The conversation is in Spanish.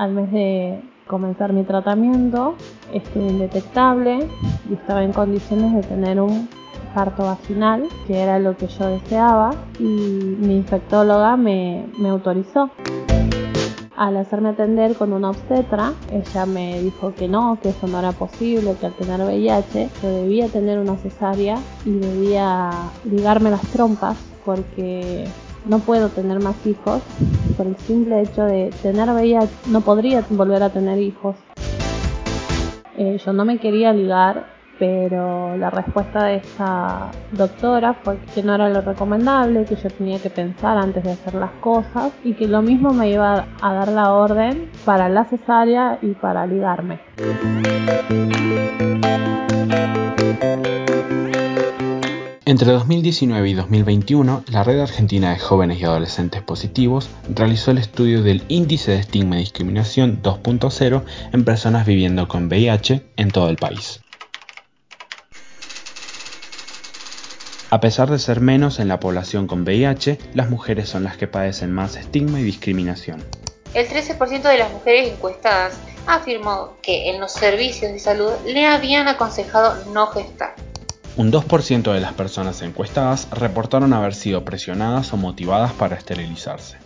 al mes de comenzar mi tratamiento, estuve indetectable y estaba en condiciones de tener un parto vaginal, que era lo que yo deseaba, y mi infectóloga me, me autorizó. Al hacerme atender con una obstetra, ella me dijo que no, que eso no era posible, que al tener VIH yo debía tener una cesárea y debía ligarme las trompas porque no puedo tener más hijos por el simple hecho de tener VIH, no podría volver a tener hijos. Eh, yo no me quería ligar pero la respuesta de esta doctora fue que no era lo recomendable, que yo tenía que pensar antes de hacer las cosas y que lo mismo me iba a dar la orden para la cesárea y para ligarme. Entre 2019 y 2021, la Red Argentina de Jóvenes y Adolescentes Positivos realizó el estudio del Índice de Estigma y Discriminación 2.0 en personas viviendo con VIH en todo el país. A pesar de ser menos en la población con VIH, las mujeres son las que padecen más estigma y discriminación. El 13% de las mujeres encuestadas afirmó que en los servicios de salud le habían aconsejado no gestar. Un 2% de las personas encuestadas reportaron haber sido presionadas o motivadas para esterilizarse.